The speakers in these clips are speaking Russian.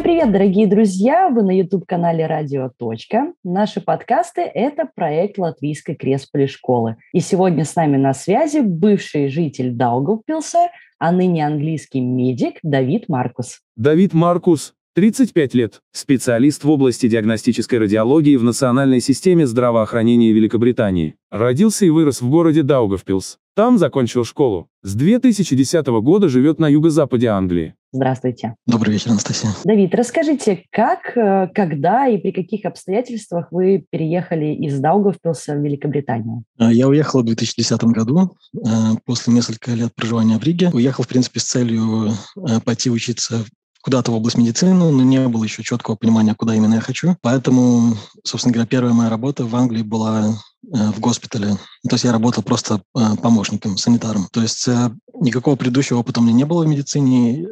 Всем привет, дорогие друзья! Вы на YouTube-канале «Радио. Точка». Наши подкасты – это проект Латвийской Кресполи школы. И сегодня с нами на связи бывший житель Даугавпилса, а ныне английский медик Давид Маркус. Давид Маркус, 35 лет, специалист в области диагностической радиологии в Национальной системе здравоохранения Великобритании. Родился и вырос в городе Даугавпилс. Там закончил школу. С 2010 года живет на юго-западе Англии. Здравствуйте. Добрый вечер, Анастасия. Давид, расскажите, как, э, когда и при каких обстоятельствах вы переехали из Даугавпилса в Великобританию? А, я уехал в 2010 году, э, после нескольких лет проживания в Риге. Уехал, в принципе, с целью э, пойти учиться куда-то в область медицины, но не было еще четкого понимания, куда именно я хочу. Поэтому, собственно говоря, первая моя работа в Англии была э, в госпитале. То есть я работал просто э, помощником, санитаром. То есть э, никакого предыдущего опыта у меня не было в медицине,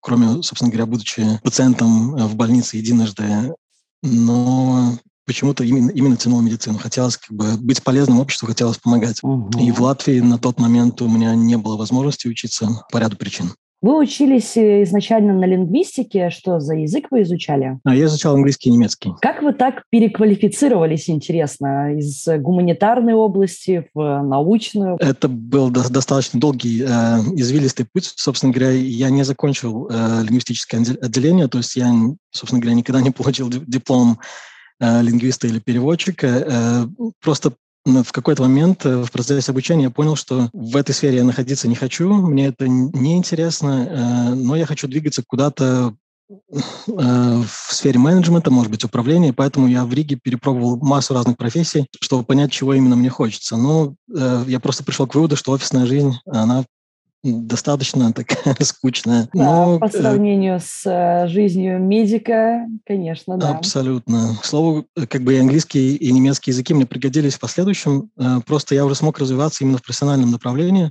кроме, собственно говоря, будучи пациентом в больнице единожды. Но почему-то именно, именно тянул медицину. Хотелось как бы быть полезным обществу, хотелось помогать. Угу. И в Латвии на тот момент у меня не было возможности учиться по ряду причин. Вы учились э, изначально на лингвистике. Что за язык вы изучали? А, я изучал английский и немецкий. Как вы так переквалифицировались, интересно, из гуманитарной области в научную? Это был до- достаточно долгий, э, извилистый путь. Собственно говоря, я не закончил э, лингвистическое отделение, то есть я, собственно говоря, никогда не получил диплом э, лингвиста или переводчика. Э, просто в какой-то момент э, в процессе обучения я понял, что в этой сфере я находиться не хочу, мне это не интересно, э, но я хочу двигаться куда-то э, в сфере менеджмента, может быть, управления, поэтому я в Риге перепробовал массу разных профессий, чтобы понять, чего именно мне хочется. Но я просто пришел к выводу, что офисная жизнь, она достаточно такая скучная. Да, Но, по э, сравнению с э, жизнью медика, конечно, да. Абсолютно. К слову, э, как бы и английский, и немецкий языки мне пригодились в последующем. Просто я уже смог развиваться именно в профессиональном направлении,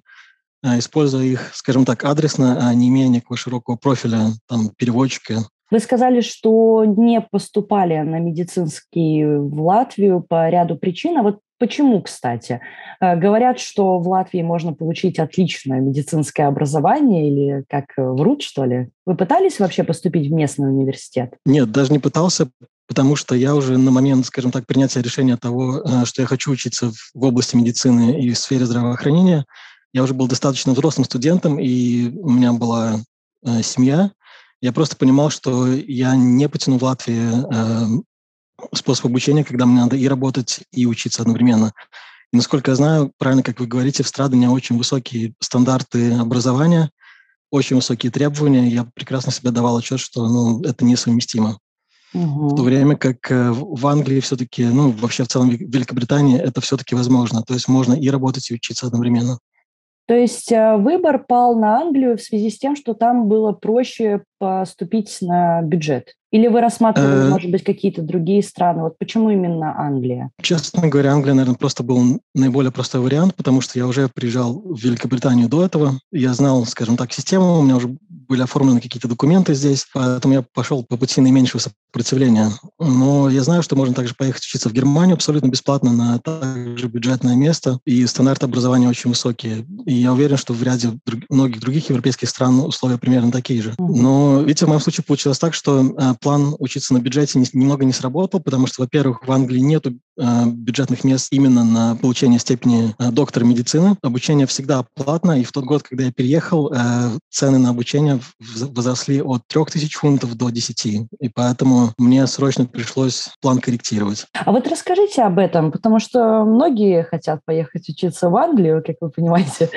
используя их, скажем так, адресно, а не имея никакого широкого профиля, там, переводчика. Вы сказали, что не поступали на медицинский в Латвию по ряду причин. А вот Почему, кстати? Э, говорят, что в Латвии можно получить отличное медицинское образование или как э, врут, что ли? Вы пытались вообще поступить в местный университет? Нет, даже не пытался, потому что я уже на момент, скажем так, принятия решения того, э, что я хочу учиться в области медицины и в сфере здравоохранения, я уже был достаточно взрослым студентом, и у меня была семья. Я просто понимал, что я не потяну в Латвии способ обучения, когда мне надо и работать, и учиться одновременно. И насколько я знаю, правильно, как вы говорите, в Страдане очень высокие стандарты образования, очень высокие требования. Я прекрасно себе давал отчет, что ну, это несовместимо. Угу. В то время как э, в Англии все-таки, ну, вообще в целом в Великобритании это все-таки возможно. То есть можно и работать, и учиться одновременно. То есть э, выбор пал на Англию в связи с тем, что там было проще поступить на бюджет? Или вы рассматривали, э, может быть, какие-то другие страны? Вот почему именно Англия? Честно говоря, Англия, наверное, просто был наиболее простой вариант, потому что я уже приезжал в Великобританию до этого. Я знал, скажем так, систему, у меня уже были оформлены какие-то документы здесь, поэтому я пошел по пути наименьшего сопротивления. Но я знаю, что можно также поехать учиться в Германию абсолютно бесплатно на также бюджетное место, и стандарты образования очень высокие. И я уверен, что в ряде друг, многих других европейских стран условия примерно такие же. Но, видите, в моем случае получилось так, что э, план учиться на бюджете немного не сработал, потому что, во-первых, в Англии нет э, бюджетных мест именно на получение степени э, доктора медицины. Обучение всегда платно, и в тот год, когда я переехал, э, цены на обучение возросли от 3000 фунтов до 10. И поэтому мне срочно пришлось план корректировать. А вот расскажите об этом, потому что многие хотят поехать учиться в Англию, как вы понимаете.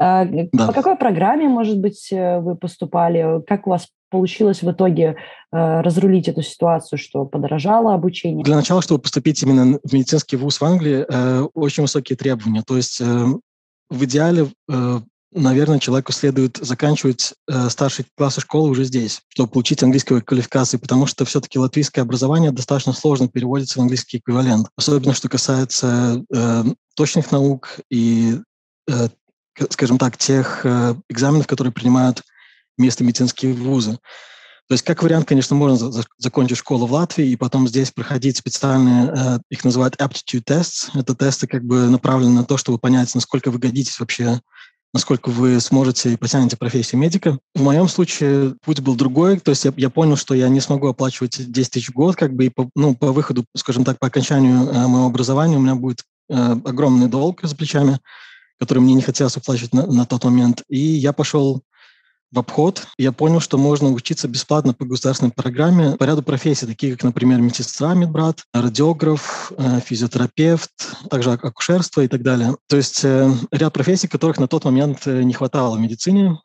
А, да. По какой программе, может быть, вы поступали? Как у вас получилось в итоге э, разрулить эту ситуацию, что подорожало обучение? Для начала, чтобы поступить именно в медицинский вуз в Англии, э, очень высокие требования. То есть э, в идеале, э, наверное, человеку следует заканчивать э, старшие классы школы уже здесь, чтобы получить английскую квалификацию, потому что все-таки латвийское образование достаточно сложно переводится в английский эквивалент. Особенно, что касается э, точных наук и, э, скажем так, тех э, экзаменов, которые принимают место медицинские вузы. То есть, как вариант, конечно, можно закончить школу в Латвии и потом здесь проходить специальные, э, их называют aptitude tests. Это тесты как бы направлены на то, чтобы понять, насколько вы годитесь вообще, насколько вы сможете и потянете профессию медика. В моем случае путь был другой, то есть я, я понял, что я не смогу оплачивать 10 тысяч в год, как бы и по, ну, по выходу, скажем так, по окончанию э, моего образования у меня будет э, огромный долг за плечами, который мне не хотелось оплачивать на, на тот момент. И я пошел в обход, я понял, что можно учиться бесплатно по государственной программе по ряду профессий, такие как, например, медсестра, медбрат, радиограф, э, физиотерапевт, также акушерство и так далее. То есть э, ряд профессий, которых на тот момент э, не хватало в медицине,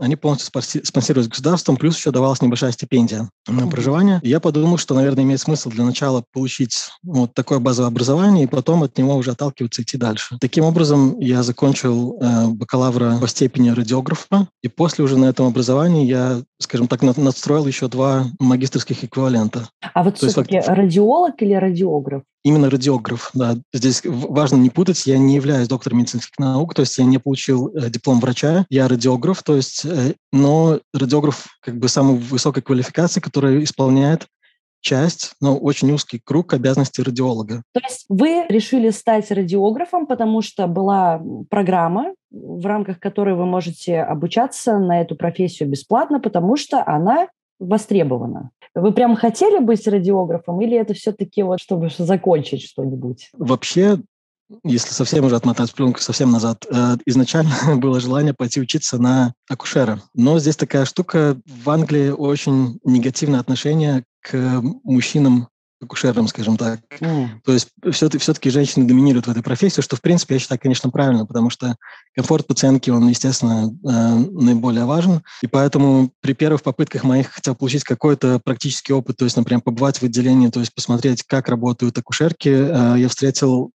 они полностью спонсировались государством, плюс еще давалась небольшая стипендия на проживание. И я подумал, что, наверное, имеет смысл для начала получить вот такое базовое образование, и потом от него уже отталкиваться и идти дальше. Таким образом, я закончил э, бакалавра по степени радиографа, и после уже на этом образовании я, скажем так, надстроил еще два магистрских эквивалента. А вот все-таки фактически... радиолог или радиограф? Именно радиограф, да. Здесь важно не путать, я не являюсь доктором медицинских наук, то есть я не получил э, диплом врача, я радиограф, то есть, э, но радиограф как бы самой высокой квалификации, которая исполняет часть, но очень узкий круг обязанностей радиолога. То есть вы решили стать радиографом, потому что была программа, в рамках которой вы можете обучаться на эту профессию бесплатно, потому что она востребована. Вы прям хотели быть радиографом или это все-таки вот чтобы закончить что-нибудь? Вообще, если совсем уже отмотать пленку совсем назад, э, изначально было желание пойти учиться на акушера. Но здесь такая штука, в Англии очень негативное отношение к мужчинам акушером, скажем так. Mm. То есть все-таки, все-таки женщины доминируют в этой профессии, что, в принципе, я считаю, конечно, правильно, потому что комфорт пациентки, он, естественно, э, наиболее важен. И поэтому при первых попытках моих хотел получить какой-то практический опыт, то есть, например, побывать в отделении, то есть посмотреть, как работают акушерки, э, я встретил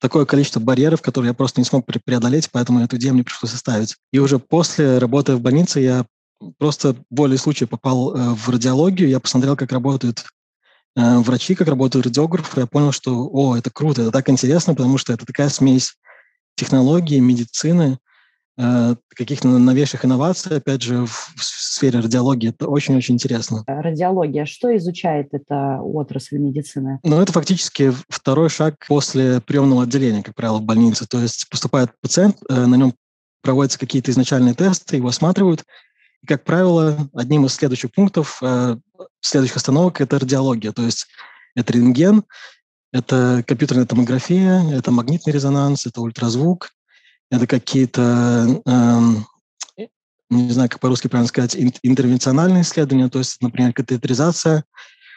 такое количество барьеров, которые я просто не смог преодолеть, поэтому эту идею мне пришлось оставить. И уже после работы в больнице я просто более случая попал э, в радиологию, я посмотрел, как работают Э, врачи, как работают радиографы, я понял, что, о, это круто, это так интересно, потому что это такая смесь технологии, медицины, э, каких-то новейших инноваций, опять же, в сфере радиологии. Это очень-очень интересно. Радиология, что изучает эта отрасль медицины? Ну, это фактически второй шаг после приемного отделения, как правило, в больнице. То есть поступает пациент, э, на нем проводятся какие-то изначальные тесты, его осматривают, и, как правило, одним из следующих пунктов, э, следующих остановок – это радиология, то есть это рентген, это компьютерная томография, это магнитный резонанс, это ультразвук, это какие-то, э, не знаю, как по-русски правильно сказать, интервенциональные исследования, то есть, например, катетеризация –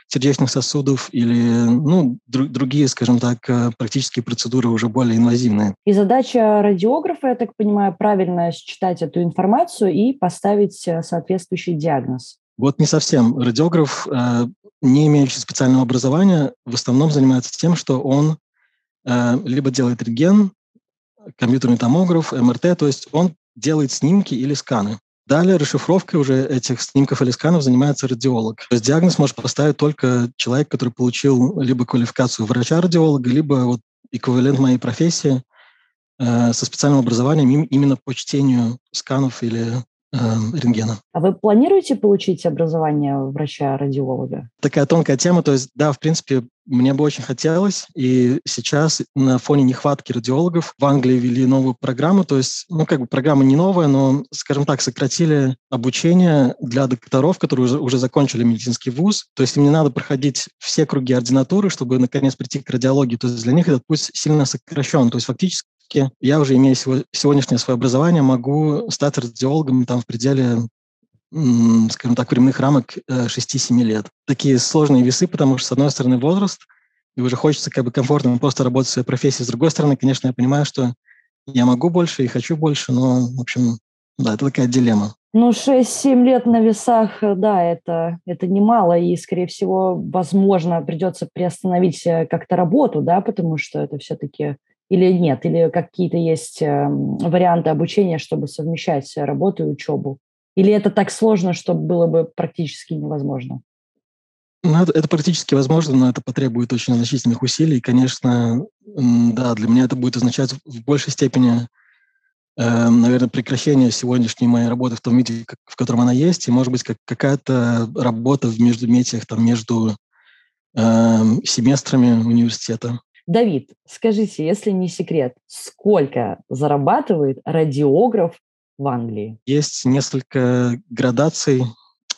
сердечных сосудов или ну, дру, другие, скажем так, э, практические процедуры уже более инвазивные. И задача радиографа, я так понимаю, правильно считать эту информацию и поставить э, соответствующий диагноз. Вот не совсем. Радиограф, э, не имеющий специального образования, в основном занимается тем, что он либо делает рентген, компьютерный томограф, МРТ, то есть он делает снимки или сканы. Далее расшифровкой уже этих снимков или сканов занимается радиолог. То есть диагноз может поставить только человек, который получил либо квалификацию врача-радиолога, либо вот эквивалент моей профессии э, со специальным образованием именно по чтению сканов или э, рентгена. А вы планируете получить образование врача-радиолога? Такая тонкая тема. То есть, да, в принципе, мне бы очень хотелось, и сейчас на фоне нехватки радиологов в Англии ввели новую программу, то есть, ну, как бы программа не новая, но, скажем так, сократили обучение для докторов, которые уже, уже закончили медицинский вуз, то есть им не надо проходить все круги ординатуры, чтобы, наконец, прийти к радиологии, то есть для них этот путь сильно сокращен, то есть фактически я уже, имея сегодняшнее свое образование, могу стать радиологом там в пределе скажем так, временных рамок 6-7 э, лет. Такие сложные весы, потому что, с одной стороны, возраст, и уже хочется как бы комфортно просто работать в своей профессии. С другой стороны, конечно, я понимаю, что я могу больше и хочу больше, но, в общем, да, это такая дилемма. Ну, 6-7 лет на весах, э, да, это, это немало, и, скорее всего, возможно, придется приостановить э, как-то работу, да, потому что это все-таки или нет, или какие-то есть эм, варианты обучения, чтобы совмещать работу и учебу. Или это так сложно, что было бы практически невозможно? Ну, это, это практически возможно, но это потребует очень значительных усилий. И, конечно, да, для меня это будет означать в большей степени, э, наверное, прекращение сегодняшней моей работы в том виде, как, в котором она есть, и, может быть, как, какая-то работа в междуметиях, там, между э, семестрами университета. Давид, скажите, если не секрет, сколько зарабатывает радиограф в Англии? Есть несколько градаций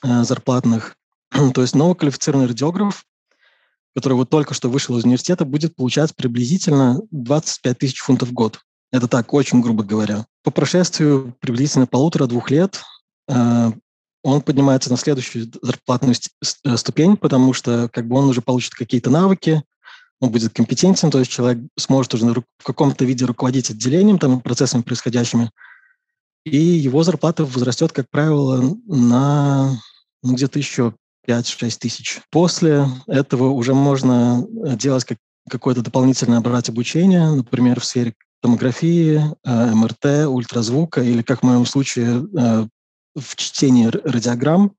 э, зарплатных. То есть новоквалифицированный радиограф, который вот только что вышел из университета, будет получать приблизительно 25 тысяч фунтов в год. Это так, очень грубо говоря. По прошествию приблизительно полутора-двух лет э, он поднимается на следующую зарплатную э, ступень, потому что как бы он уже получит какие-то навыки, он будет компетентен, то есть человек сможет уже в каком-то виде руководить отделением, там, процессами происходящими, и его зарплата возрастет, как правило, на ну, где-то еще 5-6 тысяч. После этого уже можно э, делать как, какое-то дополнительное брать обучение, например, в сфере томографии, э, МРТ, ультразвука или, как в моем случае, э, в чтении радиограмм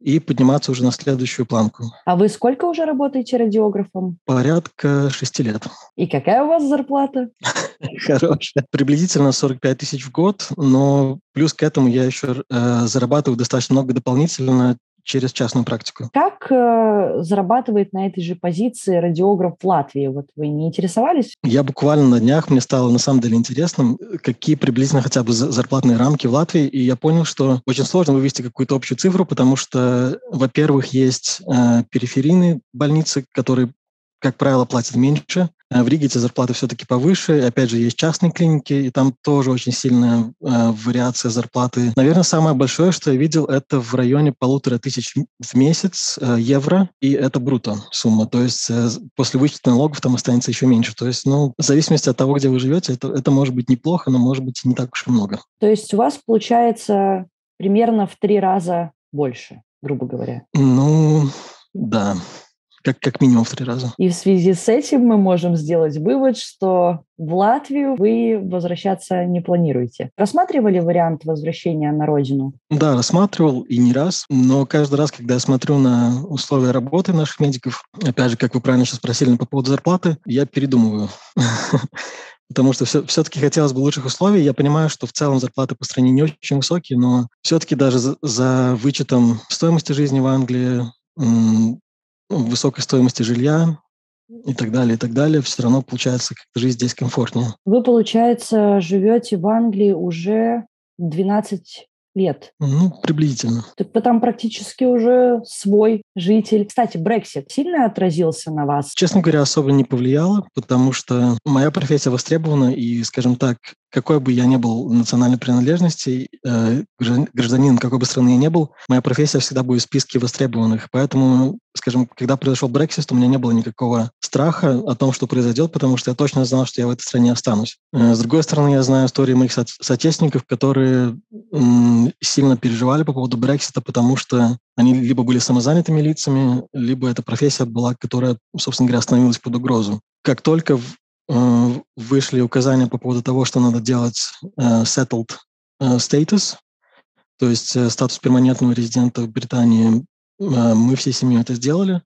и подниматься уже на следующую планку. А вы сколько уже работаете радиографом? Порядка шести лет. И какая у вас зарплата? Хорошая. Приблизительно 45 тысяч в год, но плюс к этому я еще э, зарабатываю достаточно много дополнительно через частную практику. Как э, зарабатывает на этой же позиции радиограф в Латвии? Вот вы не интересовались? Я буквально на днях, мне стало на самом деле интересно, какие приблизительно хотя бы зарплатные рамки в Латвии, и я понял, что очень сложно вывести какую-то общую цифру, потому что, во-первых, есть э, периферийные больницы, которые как правило, платят меньше. Э, в Риге эти зарплаты все-таки повыше. Опять же, есть частные клиники, и там тоже очень сильная э, вариация зарплаты. Наверное, самое большое, что я видел, это в районе полутора тысяч в месяц э, евро, и это бруто сумма. То есть э, после вычета налогов там останется еще меньше. То есть, ну, в зависимости от того, где вы живете, это, это может быть неплохо, но может быть и не так уж и много. То есть у вас получается примерно в три раза больше, грубо говоря? Ну, да как, как минимум в три раза. И в связи с этим мы можем сделать вывод, что в Латвию вы возвращаться не планируете. Рассматривали вариант возвращения на родину? Да, рассматривал и не раз, но каждый раз, когда я смотрю на условия работы наших медиков, опять же, как вы правильно сейчас спросили по поводу зарплаты, я передумываю. потому что все, все-таки хотелось бы лучших условий. Я понимаю, что в целом зарплаты по стране не очень высокие, но все-таки даже за, за вычетом стоимости жизни в Англии, ну, высокой стоимости жилья и так далее, и так далее, все равно получается как жизнь здесь комфортнее. Вы, получается, живете в Англии уже 12 лет. Ну, приблизительно. Вы там практически уже свой житель. Кстати, Brexit сильно отразился на вас? Честно говоря, особо не повлияло, потому что моя профессия востребована, и, скажем так, какой бы я ни был национальной принадлежности, э, гражданин какой бы страны я не был, моя профессия всегда будет в списке востребованных. Поэтому, скажем, когда произошел Brexit, у меня не было никакого страха о том, что произойдет, потому что я точно знал, что я в этой стране останусь. Э, с другой стороны, я знаю истории моих со- соотечественников, которые сильно переживали по поводу Брексита, потому что они либо были самозанятыми лицами, либо эта профессия была, которая, собственно говоря, становилась под угрозу. Как только вышли указания по поводу того, что надо делать э, settled э, status, то есть статус перманентного резидента в Британии. Мы всей семьей это сделали.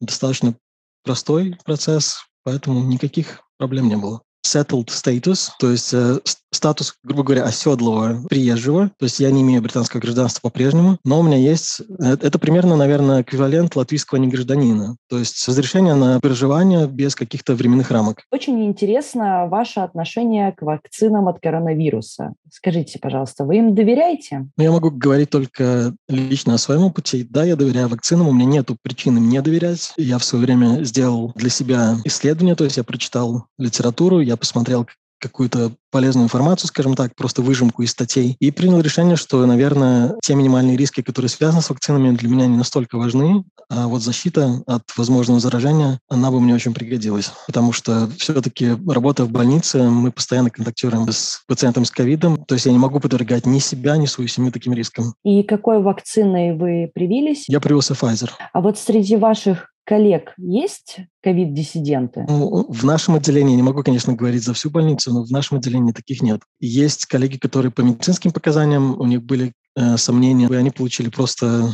Достаточно простой процесс, поэтому никаких проблем не было settled status, то есть э, статус, грубо говоря, оседлого приезжего. То есть я не имею британского гражданства по-прежнему, но у меня есть... Э, это примерно, наверное, эквивалент латвийского негражданина. То есть разрешение на проживание без каких-то временных рамок. Очень интересно ваше отношение к вакцинам от коронавируса. Скажите, пожалуйста, вы им доверяете? Ну, я могу говорить только лично о своем опыте. Да, я доверяю вакцинам, у меня нет причин им не доверять. Я в свое время сделал для себя исследование, то есть я прочитал литературу, я посмотрел какую-то полезную информацию, скажем так, просто выжимку из статей, и принял решение, что, наверное, те минимальные риски, которые связаны с вакцинами, для меня не настолько важны, а вот защита от возможного заражения, она бы мне очень пригодилась, потому что все-таки работая в больнице, мы постоянно контактируем с пациентом с ковидом, то есть я не могу подвергать ни себя, ни свою семью таким рискам. И какой вакциной вы привились? Я привился Pfizer. А вот среди ваших коллег есть ковид-диссиденты? Ну, в нашем отделении, не могу, конечно, говорить за всю больницу, но в нашем отделении таких нет. Есть коллеги, которые по медицинским показаниям, у них были э, сомнения, и они получили просто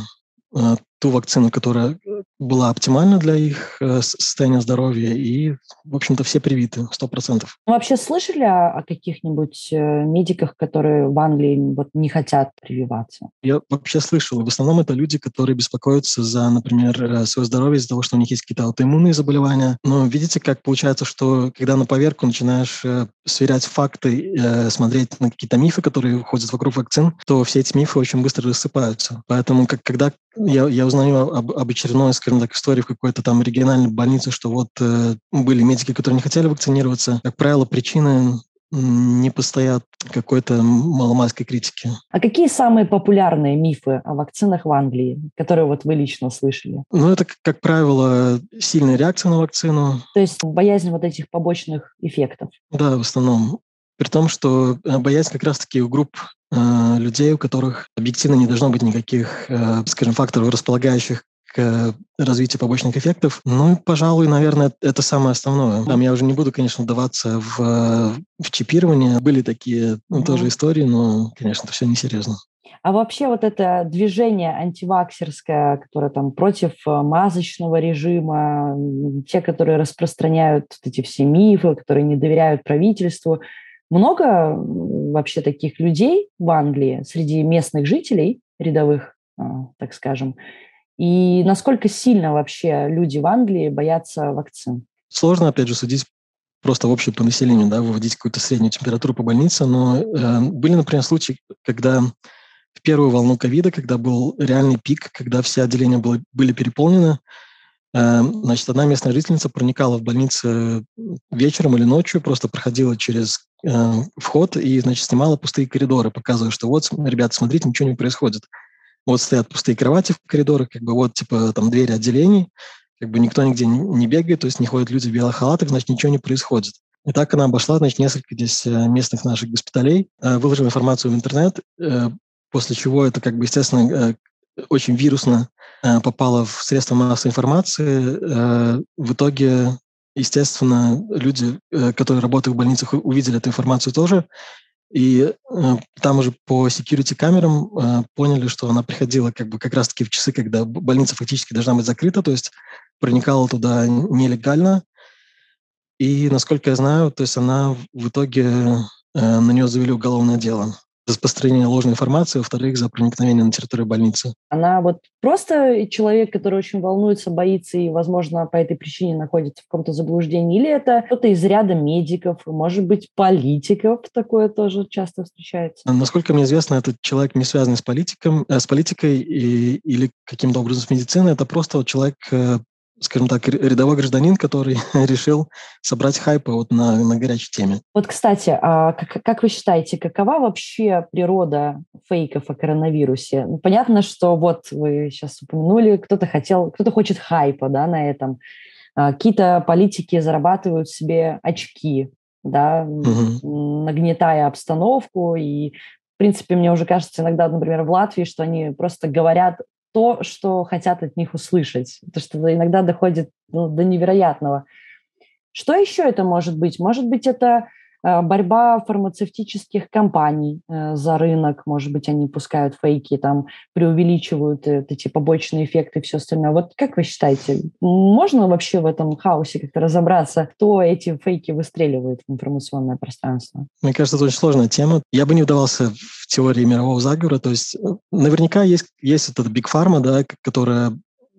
э, ту вакцину, которая была оптимальна для их э, состояния здоровья, и, в общем-то, все привиты, сто процентов. Вообще слышали о каких-нибудь э, медиках, которые в Англии вот не хотят прививаться? Я вообще слышал. В основном это люди, которые беспокоятся за, например, э, свое здоровье из-за того, что у них есть какие-то аутоиммунные заболевания. Но видите, как получается, что когда на поверку начинаешь сверять факты, смотреть на какие-то мифы, которые ходят вокруг вакцин, то все эти мифы очень быстро рассыпаются. Поэтому, как, когда я, я узнаю об, об очередной, скажем так, истории в какой-то там региональной больнице, что вот э, были медики, которые не хотели вакцинироваться. Как правило, причины не постоят какой-то маломальской критики. А какие самые популярные мифы о вакцинах в Англии, которые вот вы лично слышали? Ну, это, как правило, сильная реакция на вакцину. То есть боязнь вот этих побочных эффектов? Да, в основном. При том, что э, боязнь как раз-таки у групп э, людей, у которых объективно не должно быть никаких, э, скажем, факторов, располагающих к развитию побочных эффектов. Ну, пожалуй, наверное, это самое основное. Там я уже не буду, конечно, вдаваться в, в чипирование. Были такие ну, mm-hmm. тоже истории, но, конечно, это все несерьезно. А вообще вот это движение антиваксерское, которое там против э, масочного режима, те, которые распространяют эти все мифы, которые не доверяют правительству, много вообще таких людей в Англии среди местных жителей, рядовых, а, так скажем, и насколько сильно вообще люди в Англии боятся вакцин? Сложно, опять же, судить просто в общем по населению, да, выводить какую-то среднюю температуру по больнице, но э, были, например, случаи, когда в первую волну ковида, когда был реальный пик, когда все отделения было, были переполнены, э, значит, одна местная жительница проникала в больницу вечером или ночью, просто проходила через вход и, значит, снимала пустые коридоры, показывая, что вот, ребята, смотрите, ничего не происходит вот стоят пустые кровати в коридорах, как бы вот типа там двери отделений, как бы никто нигде не бегает, то есть не ходят люди в белых халатах, значит, ничего не происходит. И так она обошла, значит, несколько здесь э, местных наших госпиталей, э, выложила информацию в интернет, э, после чего это, как бы, естественно, очень вирусно попало в средства массовой информации. В итоге, естественно, люди, которые работают в больницах, увидели эту информацию тоже, и э, там уже по security камерам э, поняли, что она приходила как бы как раз-таки в часы, когда больница фактически должна быть закрыта, то есть проникала туда нелегально. И, насколько я знаю, то есть она в итоге э, на нее завели уголовное дело распространение ложной информации, во-вторых, за проникновение на территорию больницы. Она вот просто человек, который очень волнуется, боится и, возможно, по этой причине находится в каком-то заблуждении, или это кто-то из ряда медиков, может быть, политиков, такое тоже часто встречается? Насколько мне известно, этот человек не связанный с, политиком, э, с политикой и, или каким-то образом с медициной, это просто человек э, скажем так, рядовой гражданин, который решил собрать хайпы вот на, на горячей теме. Вот, кстати, а как, как вы считаете, какова вообще природа фейков о коронавирусе? Ну, понятно, что вот вы сейчас упомянули, кто-то хотел, кто-то хочет хайпа да, на этом. А, какие-то политики зарабатывают себе очки, да, угу. нагнетая обстановку и в принципе, мне уже кажется иногда, например, в Латвии, что они просто говорят то, что хотят от них услышать. То, что иногда доходит ну, до невероятного. Что еще это может быть? Может быть, это борьба фармацевтических компаний э, за рынок, может быть, они пускают фейки, там преувеличивают э, эти побочные эффекты и все остальное. Вот как вы считаете, можно вообще в этом хаосе как-то разобраться, кто эти фейки выстреливает в информационное пространство? Мне кажется, это очень сложная тема. Я бы не вдавался в теории мирового заговора. То есть наверняка есть, есть этот Big Pharma, да, которая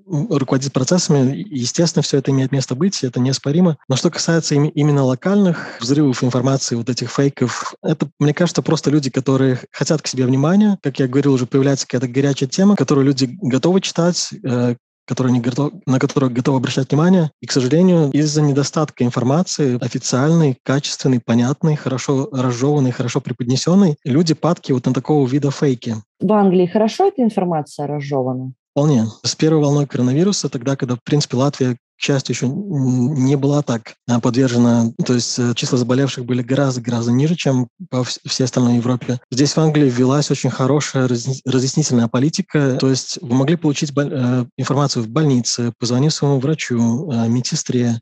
руководить процессами. Естественно, все это имеет место быть, это неоспоримо. Но что касается именно локальных взрывов информации, вот этих фейков, это, мне кажется, просто люди, которые хотят к себе внимания. Как я говорил, уже появляется какая-то горячая тема, которую люди готовы читать, э, которые не готов, на которые готовы обращать внимание. И, к сожалению, из-за недостатка информации, официальной, качественной, понятной, хорошо разжеванной, хорошо преподнесенной, люди падки вот на такого вида фейки. В Англии хорошо эта информация разжевана? Вполне. С первой волной коронавируса, тогда, когда, в принципе, Латвия, к счастью, еще не была так а, подвержена, то есть э, числа заболевших были гораздо-гораздо ниже, чем по всей остальной Европе. Здесь в Англии ввелась очень хорошая разъяснительная политика, то есть вы могли получить э, информацию в больнице, позвонив своему врачу, э, медсестре,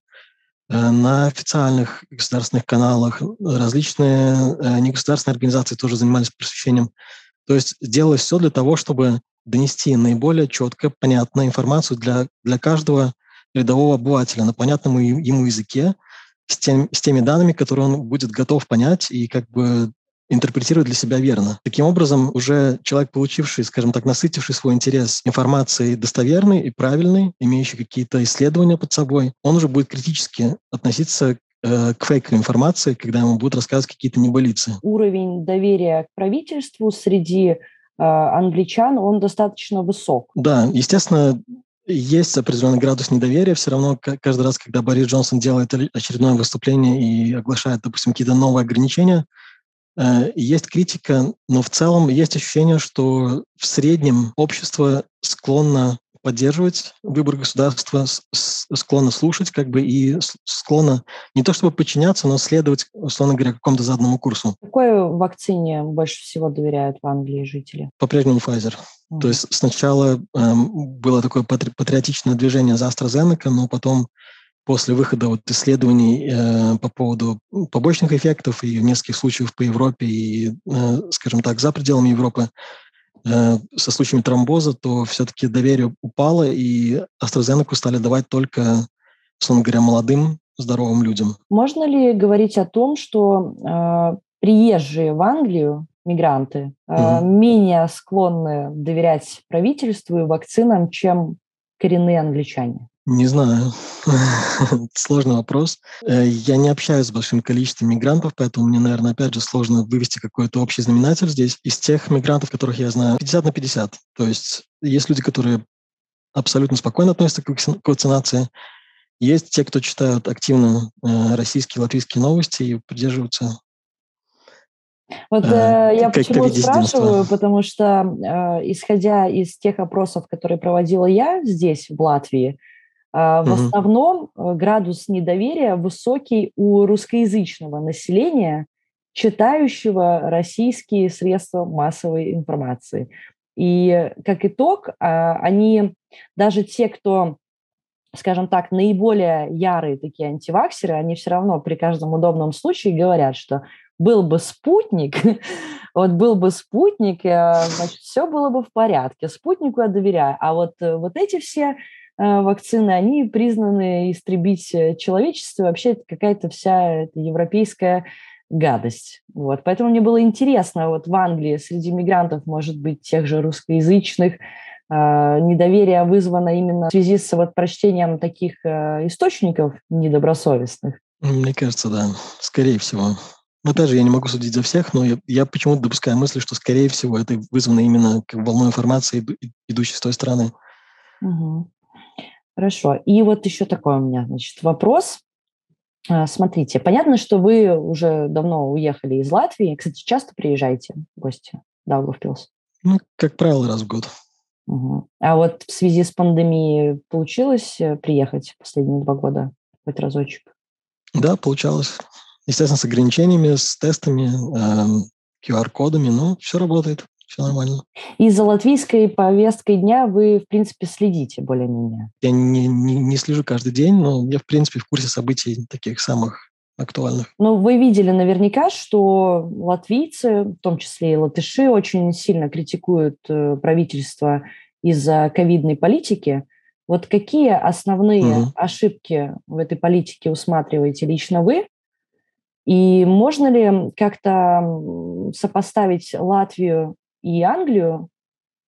на официальных государственных каналах. Различные негосударственные организации тоже занимались просвещением То есть делалось все для того, чтобы донести наиболее четко, понятную информацию для, для каждого рядового обывателя на понятном ему языке, с, тем, с теми данными, которые он будет готов понять и как бы интерпретировать для себя верно. Таким образом, уже человек, получивший, скажем так, насытивший свой интерес информацией достоверной и правильной, имеющий какие-то исследования под собой, он уже будет критически относиться э, к фейковой информации, когда ему будут рассказывать какие-то небылицы. Уровень доверия к правительству среди э, англичан, он достаточно высок. Да, естественно, есть определенный градус недоверия. Все равно каждый раз, когда Борис Джонсон делает очередное выступление и оглашает, допустим, какие-то новые ограничения, э, есть критика, но в целом есть ощущение, что в среднем общество склонно поддерживать выбор государства, склонно слушать как бы и склонно не то чтобы подчиняться, но следовать, условно говоря, какому-то заданному курсу. Какой вакцине больше всего доверяют в Англии жители? По-прежнему Pfizer. Mm-hmm. То есть сначала эм, было такое патри- патриотичное движение за AstraZeneca, но потом после выхода вот исследований э, по поводу побочных эффектов и нескольких случаев по Европе и, э, скажем так, за пределами Европы, со случаями тромбоза, то все-таки доверие упало, и AstraZeneca стали давать только, условно говоря, молодым, здоровым людям. Можно ли говорить о том, что э, приезжие в Англию, мигранты, э, угу. менее склонны доверять правительству и вакцинам, чем коренные англичане? Не знаю. Сложный вопрос. Э, я не общаюсь с большим количеством мигрантов, поэтому мне, наверное, опять же сложно вывести какой-то общий знаменатель здесь. Из тех мигрантов, которых я знаю, 50 на 50. То есть есть люди, которые абсолютно спокойно относятся к вакцинации. Есть те, кто читают активно э, российские, латвийские новости и придерживаются вот э, я почему спрашиваю, потому что э, исходя из тех опросов, которые проводила я здесь, в Латвии, в угу. основном э, градус недоверия высокий у русскоязычного населения, читающего российские средства массовой информации. И как итог, а, они, даже те, кто, скажем так, наиболее ярые такие антиваксеры, они все равно при каждом удобном случае говорят, что был бы спутник, вот был бы спутник, э, значит, все было бы в порядке. Спутнику я доверяю. А вот, э, вот эти все вакцины, они признаны истребить э, человечество. Вообще это какая-то вся европейская гадость. Вот. Поэтому мне было интересно, вот в Англии среди мигрантов, может быть, тех же русскоязычных, э, недоверие вызвано именно в связи с вот прочтением таких источников недобросовестных? Мне кажется, да, скорее всего. Но опять же, я не могу судить за всех, но я, я почему-то допускаю мысль, что, скорее всего, это вызвано именно волной информации, идущей с той стороны. Угу. Хорошо. И вот еще такой у меня, значит, вопрос. А, смотрите, понятно, что вы уже давно уехали из Латвии. Кстати, часто приезжаете в гости в Даугавпилс? Ну, как правило, раз в год. Угу. А вот в связи с пандемией получилось э, приехать последние два года хоть разочек? Да, получалось. Естественно, с ограничениями, с тестами, э, QR-кодами, но все работает все нормально. И за латвийской повесткой дня вы, в принципе, следите более-менее? Я не, не, не слежу каждый день, но я, в принципе, в курсе событий таких самых актуальных. Ну, вы видели наверняка, что латвийцы, в том числе и латыши, очень сильно критикуют э, правительство из-за ковидной политики. Вот какие основные угу. ошибки в этой политике усматриваете лично вы? И можно ли как-то сопоставить Латвию и Англию,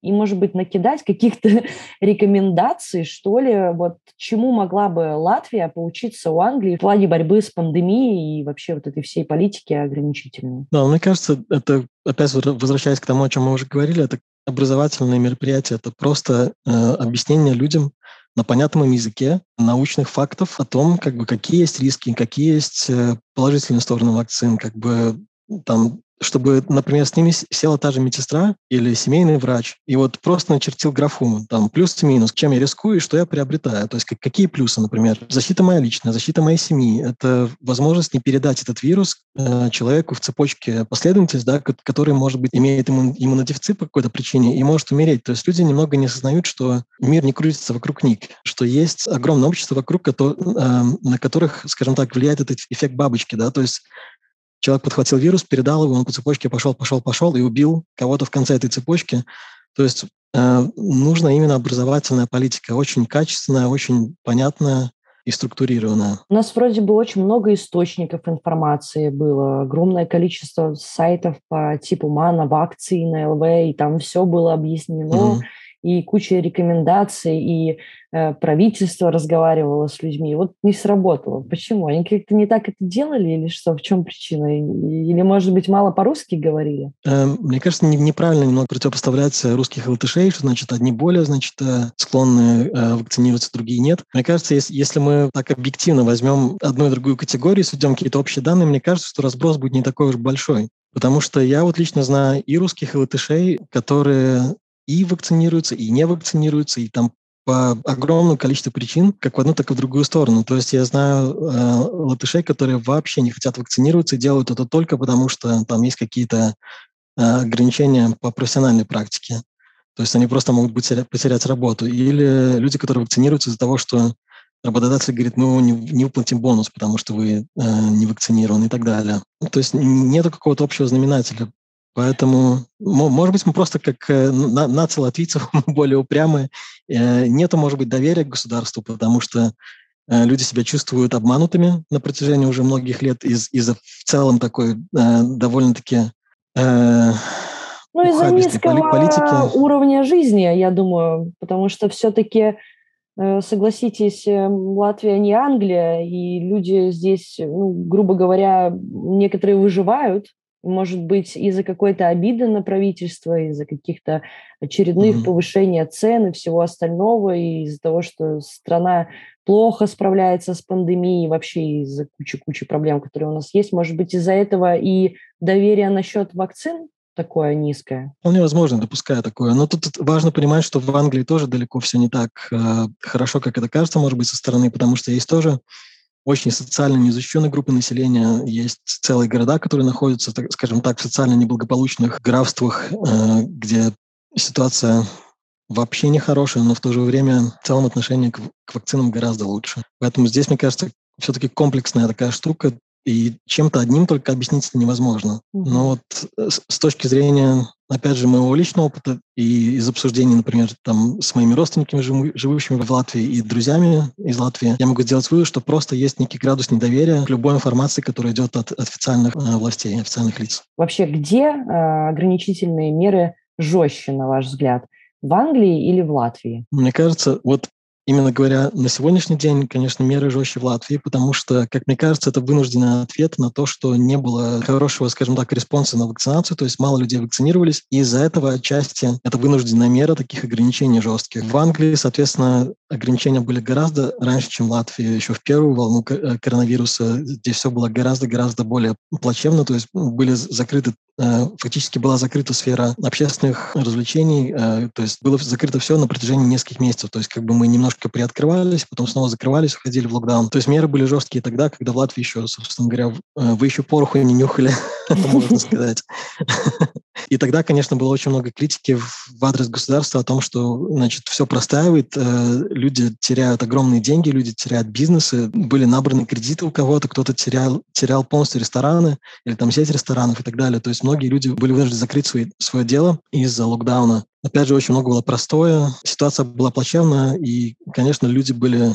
и, может быть, накидать каких-то рекомендаций, что ли, вот чему могла бы Латвия поучиться у Англии в плане борьбы с пандемией и вообще вот этой всей политики ограничительной. Да, мне кажется, это, опять возвращаясь к тому, о чем мы уже говорили, это образовательное мероприятие, это просто э, объяснение людям на понятном языке научных фактов о том, как бы, какие есть риски, какие есть э, положительные стороны вакцин, как бы там чтобы, например, с ними села та же медсестра или семейный врач, и вот просто начертил графу, там, плюс и минус, чем я рискую и что я приобретаю. То есть какие плюсы, например, защита моя личная, защита моей семьи. Это возможность не передать этот вирус э, человеку в цепочке последовательности, да, который, может быть, имеет иммун, иммунодефицит по какой-то причине и может умереть. То есть люди немного не осознают, что мир не крутится вокруг них, что есть огромное общество вокруг, э, на которых, скажем так, влияет этот эффект бабочки, да, то есть человек подхватил вирус, передал его, он по цепочке пошел, пошел, пошел и убил кого-то в конце этой цепочки. То есть э, нужна именно образовательная политика, очень качественная, очень понятная, и структурированная. У нас вроде бы очень много источников информации было, огромное количество сайтов по типу МАНа, вакцины, ЛВ, и там все было объяснено. Mm-hmm и куча рекомендаций, и э, правительство разговаривало с людьми. Вот не сработало. Почему? Они как-то не так это делали или что? В чем причина? Или, может быть, мало по-русски говорили? Э, мне кажется, не, неправильно немного противопоставлять русских латышей, что, значит, одни более, значит, э, склонны э, вакцинироваться, другие нет. Мне кажется, если, если мы так объективно возьмем одну и другую категорию, сведем какие-то общие данные, мне кажется, что разброс будет не такой уж большой. Потому что я вот лично знаю и русских, и латышей, которые и вакцинируются, и не вакцинируются, и там по огромному количеству причин, как в одну, так и в другую сторону. То есть я знаю э, латышей, которые вообще не хотят вакцинироваться и делают это только потому, что там есть какие-то э, ограничения по профессиональной практике. То есть они просто могут потерять, потерять работу. Или люди, которые вакцинируются из-за того, что работодатель говорит, ну, не, не выплатим бонус, потому что вы э, не вакцинированы и так далее. То есть нет какого-то общего знаменателя. Поэтому, может быть, мы просто как э, нация латвийцев более упрямые. Э, нету, может быть, доверия к государству, потому что э, люди себя чувствуют обманутыми на протяжении уже многих лет из- из-за в целом такой довольно-таки ну, из-за низкого политики. уровня жизни, я думаю, потому что все-таки, согласитесь, Латвия не Англия, и люди здесь, ну, грубо говоря, некоторые выживают, может быть, из-за какой-то обиды на правительство, из-за каких-то очередных mm-hmm. повышения цен и всего остального, и из-за того, что страна плохо справляется с пандемией, вообще из-за кучи-кучи проблем, которые у нас есть. Может быть, из-за этого и доверие насчет вакцин такое низкое? Вполне возможно, допускаю такое. Но тут важно понимать, что в Англии тоже далеко все не так э, хорошо, как это кажется, может быть, со стороны, потому что есть тоже очень социально незащищенной группы населения. Есть целые города, которые находятся, так, скажем так, в социально неблагополучных графствах, э, где ситуация вообще не хорошая, но в то же время в целом отношение к, к вакцинам гораздо лучше. Поэтому здесь, мне кажется, все-таки комплексная такая штука, и чем-то одним только объяснить это невозможно. Mm-hmm. Но вот э, с, точки зрения, опять же, моего личного опыта и из обсуждений, например, там с моими родственниками, живущими в Латвии, и друзьями из Латвии, я могу сделать вывод, что просто есть некий градус недоверия к любой информации, которая идет от, от официальных э, властей, официальных лиц. Вообще, где э, ограничительные меры жестче, на ваш взгляд? В Англии или в Латвии? Мне кажется, вот Именно говоря, на сегодняшний день, конечно, меры жестче в Латвии, потому что, как мне кажется, это вынужденный ответ на то, что не было хорошего, скажем так, response а на вакцинацию, то есть мало людей вакцинировались, и из-за этого отчасти это вынужденная мера таких ограничений жестких. В Англии, соответственно, ограничения были гораздо раньше, чем в Латвии. Еще в первую волну э, коронавируса здесь все было гораздо-гораздо более плачевно, то есть были закрыты фактически была закрыта сфера общественных развлечений, э, то есть было закрыто все на протяжении нескольких месяцев. То есть как бы мы немножко приоткрывались, потом снова закрывались, входили в локдаун. То есть меры были жесткие тогда, когда в Латвии еще, собственно говоря, э, вы еще пороху не нюхали, можно сказать. И тогда, конечно, было очень много критики в адрес государства о том, что, значит, все простаивает, люди теряют огромные деньги, люди теряют бизнесы, были набраны кредиты у кого-то, кто-то терял, терял полностью рестораны или там сеть ресторанов и так далее. То есть многие люди были вынуждены закрыть свои, свое дело из-за локдауна. Опять же, очень много было простое, ситуация была плачевная, и, конечно, люди были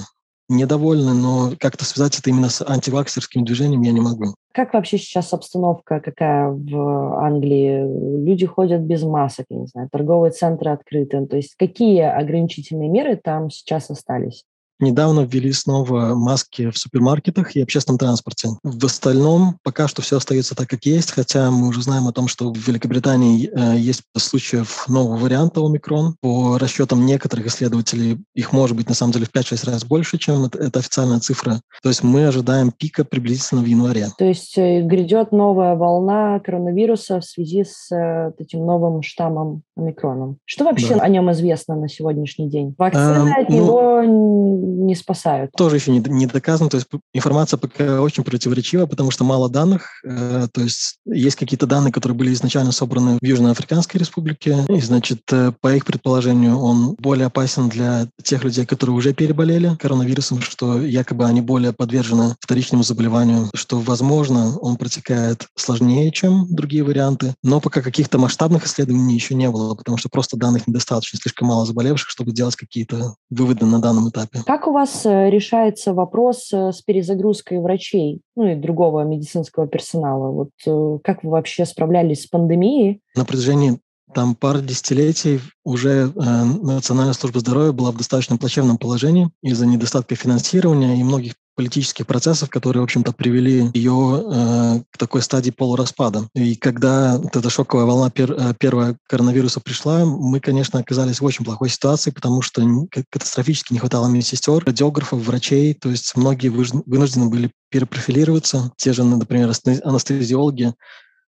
недовольны, но как-то связать это именно с антиваксерским движением я не могу. Как вообще сейчас обстановка какая в Англии? Люди ходят без масок, я не знаю, торговые центры открыты. То есть какие ограничительные меры там сейчас остались? Недавно ввели снова маски в супермаркетах и общественном транспорте. В остальном пока что все остается так, как есть, хотя мы уже знаем о том, что в Великобритании э, есть случаев нового варианта омикрон. По расчетам некоторых исследователей их может быть на самом деле в 5-6 раз больше, чем это, это официальная цифра. То есть мы ожидаем пика приблизительно в январе. То есть э, грядет новая волна коронавируса в связи с э, этим новым штаммом омикроном. Что вообще да. о нем известно на сегодняшний день? Вакцина а, от ну, него не спасают. Тоже еще не, не доказано, то есть информация пока очень противоречива, потому что мало данных, э, то есть есть какие-то данные, которые были изначально собраны в Южноафриканской республике, и, значит, э, по их предположению, он более опасен для тех людей, которые уже переболели коронавирусом, что якобы они более подвержены вторичному заболеванию, что, возможно, он протекает сложнее, чем другие варианты, но пока каких-то масштабных исследований еще не было, потому что просто данных недостаточно, слишком мало заболевших, чтобы делать какие-то выводы на данном этапе. Как у вас э, решается вопрос э, с перезагрузкой врачей, ну и другого медицинского персонала? Вот э, как вы вообще справлялись с пандемией? На протяжении там пару десятилетий уже э, Национальная служба здоровья была в достаточно плачевном положении из-за недостатка финансирования и многих политических процессов, которые, в общем-то, привели ее э, к такой стадии полураспада. И когда вот эта шоковая волна пер, э, первого коронавируса пришла, мы, конечно, оказались в очень плохой ситуации, потому что катастрофически не хватало медсестер, радиографов, врачей, то есть многие вынуждены были перепрофилироваться. Те же, например, анестезиологи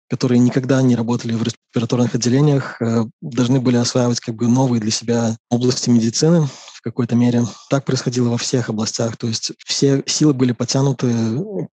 которые никогда не работали в респираторных отделениях, э, должны были осваивать как бы новые для себя области медицины какой-то мере. Так происходило во всех областях, то есть все силы были потянуты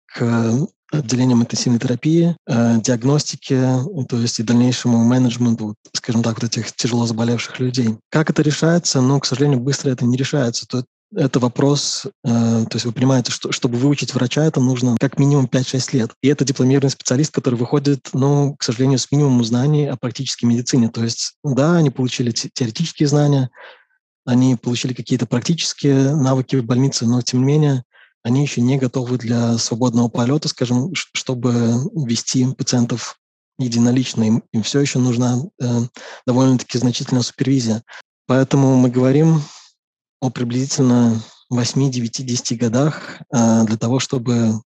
к отделениям интенсивной терапии, э, диагностике, то есть и дальнейшему менеджменту, скажем так, вот этих тяжело заболевших людей. Как это решается? Ну, к сожалению, быстро это не решается. То, это вопрос, э, то есть вы понимаете, что чтобы выучить врача, это нужно как минимум 5-6 лет. И это дипломированный специалист, который выходит, ну, к сожалению, с минимумом знаний о практической медицине. То есть, да, они получили теоретические знания, они получили какие-то практические навыки в больнице, но, тем не менее, они еще не готовы для свободного полета, скажем, чтобы вести пациентов единолично. Им, им все еще нужна э, довольно-таки значительная супервизия. Поэтому мы говорим о приблизительно 8, 9, 10 годах э, для того, чтобы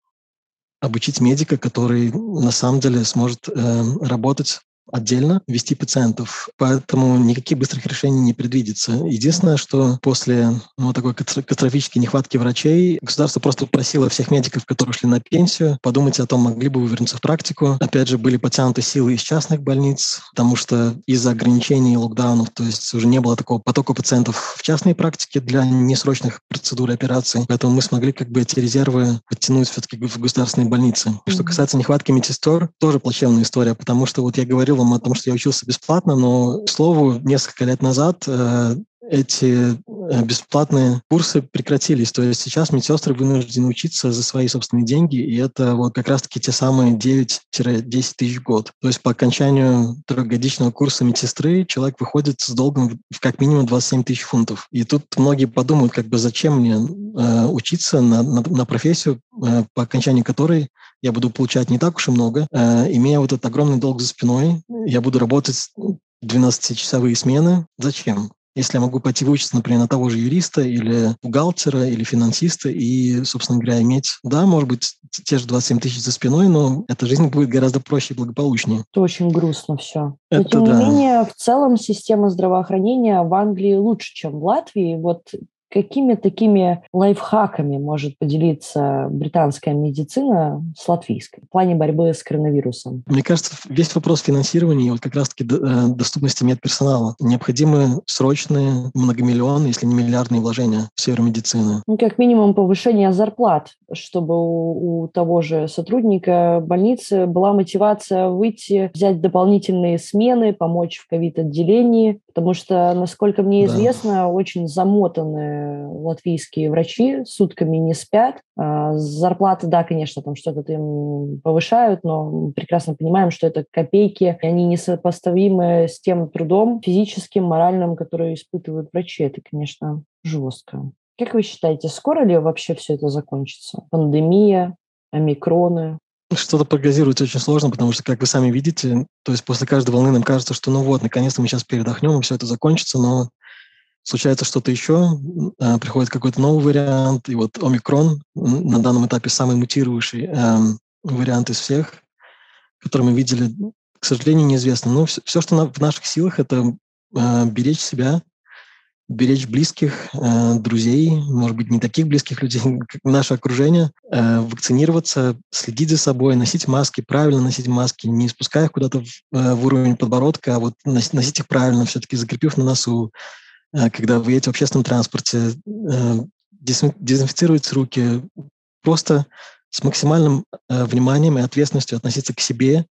обучить медика, который на самом деле сможет э, работать отдельно вести пациентов, поэтому никаких быстрых решений не предвидится. Единственное, что после ну, такой катастрофической нехватки врачей государство просто просило всех медиков, которые ушли на пенсию, подумать о том, могли бы вы вернуться в практику. Опять же, были потянуты силы из частных больниц, потому что из-за ограничений и локдаунов, то есть уже не было такого потока пациентов в частной практике для несрочных процедур и операций, поэтому мы смогли как бы эти резервы подтянуть все-таки в государственные больницы. Что касается нехватки медсестер, тоже плачевная история, потому что вот я говорил вам о том, что я учился бесплатно, но, к слову, несколько лет назад э, эти э, бесплатные курсы прекратились. То есть сейчас медсестры вынуждены учиться за свои собственные деньги, и это вот как раз-таки те самые 9-10 тысяч в год. То есть по окончанию трехгодичного курса медсестры человек выходит с долгом в как минимум 27 тысяч фунтов. И тут многие подумают, как бы зачем мне э, учиться на, на, на профессию, э, по окончании которой я буду получать не так уж и много, э, имея вот этот огромный долг за спиной, я буду работать 12-часовые смены. Зачем? Если я могу пойти выучиться, например, на того же юриста или бухгалтера или финансиста и, собственно говоря, иметь, да, может быть, те же 27 тысяч за спиной, но эта жизнь будет гораздо проще и благополучнее. Это очень грустно все. Но, тем да. не менее, в целом система здравоохранения в Англии лучше, чем в Латвии. Вот Какими такими лайфхаками может поделиться британская медицина с латвийской в плане борьбы с коронавирусом? Мне кажется, весь вопрос финансирования и вот как раз-таки э, доступности медперсонала. Необходимы срочные многомиллионные, если не миллиардные вложения в сферу медицины. Ну, как минимум повышение зарплат, чтобы у, у того же сотрудника больницы была мотивация выйти, взять дополнительные смены, помочь в ковид-отделении, потому что, насколько мне известно, да. очень замотанные латвийские врачи сутками не спят. А, зарплаты, да, конечно, там что-то им повышают, но прекрасно понимаем, что это копейки, они несопоставимы с тем трудом физическим, моральным, который испытывают врачи. Это, конечно, жестко. Как вы считаете, скоро ли вообще все это закончится? Пандемия, омикроны, что-то прогнозировать очень сложно, потому что, как вы сами видите, то есть после каждой волны нам кажется, что ну вот, наконец-то мы сейчас передохнем, и все это закончится, но случается что-то еще, а, приходит какой-то новый вариант, и вот омикрон на данном этапе самый мутирующий э, вариант из всех, который мы видели, к сожалению, неизвестно. Но все, все что в наших силах, это э, беречь себя, беречь близких, э, друзей, может быть, не таких близких людей, как наше окружение, э, вакцинироваться, следить за собой, носить маски, правильно носить маски, не спуская их куда-то в, э, в уровень подбородка, а вот носить их правильно, все-таки закрепив на носу, когда вы едете в общественном транспорте, дезинфицировать руки, просто с максимальным э, вниманием и ответственностью относиться к себе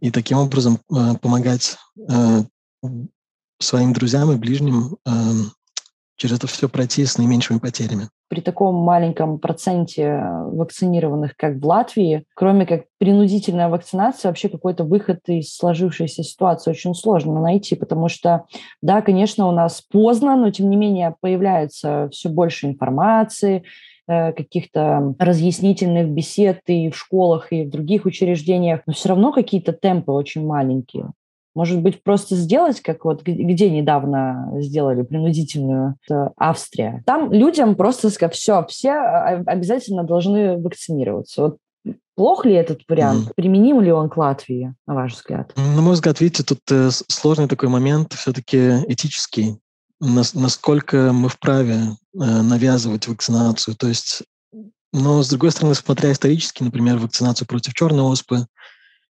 и таким образом э, помогать э, своим друзьям и ближним э, через это все пройти с наименьшими потерями. При таком маленьком проценте вакцинированных, как в Латвии, кроме как принудительная вакцинация, вообще какой-то выход из сложившейся ситуации очень сложно найти, потому что, да, конечно, у нас поздно, но тем не менее появляется все больше информации, э, каких-то разъяснительных бесед и в школах, и в других учреждениях, но все равно какие-то темпы очень маленькие. Может быть, просто сделать, как вот где недавно сделали принудительную Австрия. Там людям просто сказать, все, все обязательно должны вакцинироваться. Вот Плох ли этот вариант? Mm. Применим ли он к Латвии, на ваш взгляд? На мой взгляд, видите, тут э, сложный такой момент все-таки этический. Нас, насколько мы вправе э, навязывать вакцинацию. То есть, но с другой стороны, смотря исторически, например, вакцинацию против черной оспы,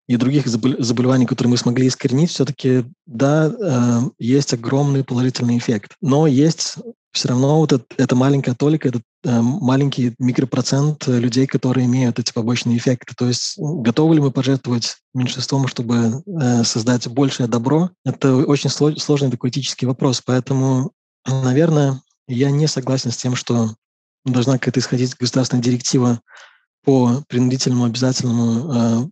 и других заболеваний, которые мы смогли искоренить, все-таки, да, э, есть огромный положительный эффект. Но есть все равно вот это, это маленькая толика, этот э, маленький микропроцент людей, которые имеют эти побочные эффекты. То есть готовы ли мы пожертвовать меньшинством, чтобы э, создать большее добро? Это очень сложный такой этический вопрос. Поэтому, наверное, я не согласен с тем, что должна какая-то исходить государственная директива по принудительному обязательному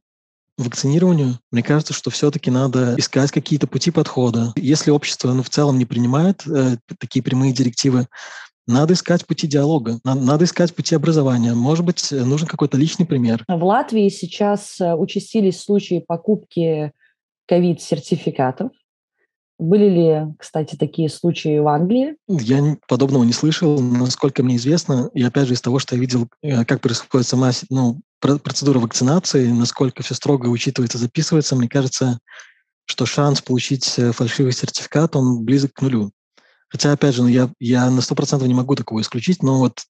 вакцинированию, мне кажется, что все-таки надо искать какие-то пути подхода. Если общество ну, в целом не принимает э, такие прямые директивы, надо искать пути диалога, надо, искать пути образования. Может быть, нужен какой-то личный пример. В Латвии сейчас э, участились случаи покупки ковид-сертификатов. Были ли, кстати, такие случаи в Англии? Я подобного не слышал, насколько мне известно. И опять же, из того, что я видел, э, как происходит сама ну, процедура вакцинации, насколько все строго учитывается, записывается, мне кажется, что шанс получить э, фальшивый сертификат, он близок к нулю. Хотя, опять же, ну, я, я на 100% не могу такого исключить, но вот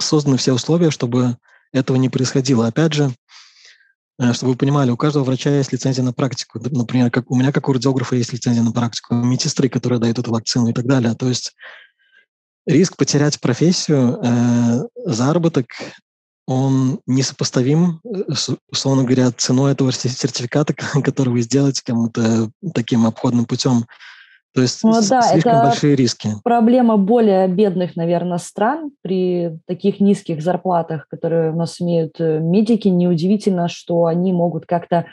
созданы все условия, чтобы этого не происходило. Опять же, э, чтобы вы понимали, у каждого врача есть лицензия на практику. Например, как у меня, как у радиографа, есть лицензия на практику, медсестры, которые дают эту вакцину и так далее. То есть риск потерять профессию, э, заработок он несопоставим, э, условно говоря, ценой этого сертификата, который вы сделаете кому-то таким обходным путем. То есть ну, да, слишком это большие риски. Проблема более бедных, наверное, стран при таких низких зарплатах, которые у нас имеют э, медики. Неудивительно, что они могут как-то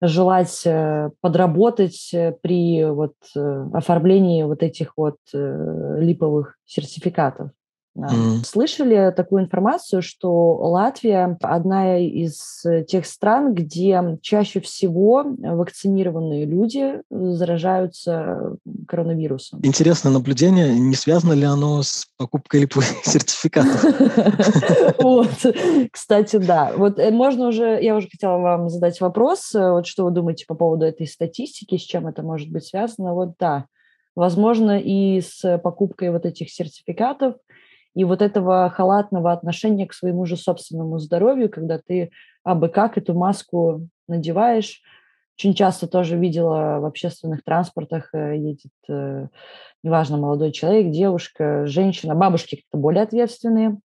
желать э, подработать при вот оформлении вот этих вот липовых сертификатов. Mm. Слышали такую информацию, что Латвия одна из тех стран, где чаще всего вакцинированные люди заражаются коронавирусом. Интересное наблюдение. Не связано ли оно с покупкой липовых сертификатов? Вот, кстати, да. Вот э, можно уже, я уже хотела вам задать вопрос, э, вот что вы думаете по поводу этой статистики, с чем это может быть связано? Вот да, возможно, и с покупкой вот этих сертификатов, и вот этого халатного отношения к своему же собственному здоровью, когда ты абы как эту маску надеваешь. Очень часто тоже видела в общественных транспортах э, едет, э, неважно, молодой человек, девушка, женщина, бабушки как-то более ответственные.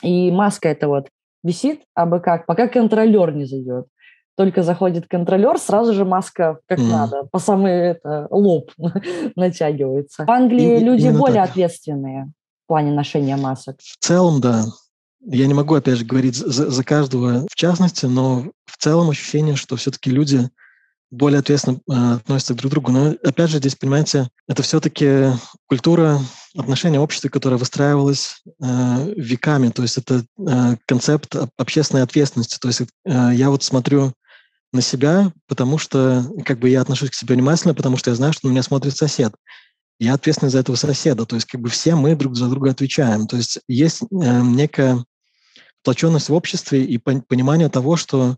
И маска это вот висит абы как, пока контролер не зайдет. Только заходит контролер, сразу же маска как mm. надо, по самый это, лоб натягивается. В Англии и, люди более так. ответственные плане ношения масок? В целом, да. Я не могу, опять же, говорить за, за каждого в частности, но в целом ощущение, что все-таки люди более ответственно э, относятся друг к другу. Но, опять же, здесь, понимаете, это все-таки культура отношения общества, которая выстраивалась э, веками. То есть это э, концепт общественной ответственности. То есть э, я вот смотрю на себя, потому что как бы я отношусь к себе внимательно, потому что я знаю, что на меня смотрит сосед я ответственный за этого соседа. То есть как бы все мы друг за друга отвечаем. То есть есть э, некая сплоченность в обществе и понимание того, что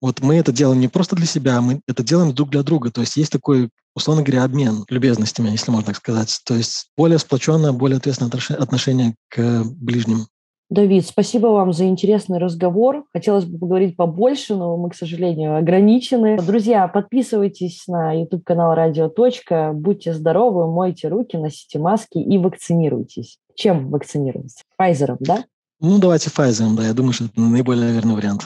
вот мы это делаем не просто для себя, мы это делаем друг для друга. То есть есть такой, условно говоря, обмен любезностями, если можно так сказать. То есть более сплоченное, более ответственное отношение к ближним. Давид, спасибо вам за интересный разговор. Хотелось бы поговорить побольше, но мы, к сожалению, ограничены. Друзья, подписывайтесь на YouTube-канал «Радио. Точка». Будьте здоровы, мойте руки, носите маски и вакцинируйтесь. Чем вакцинируемся? Pfizer, да? Ну, давайте Pfizer, да. Я думаю, что это наиболее верный вариант.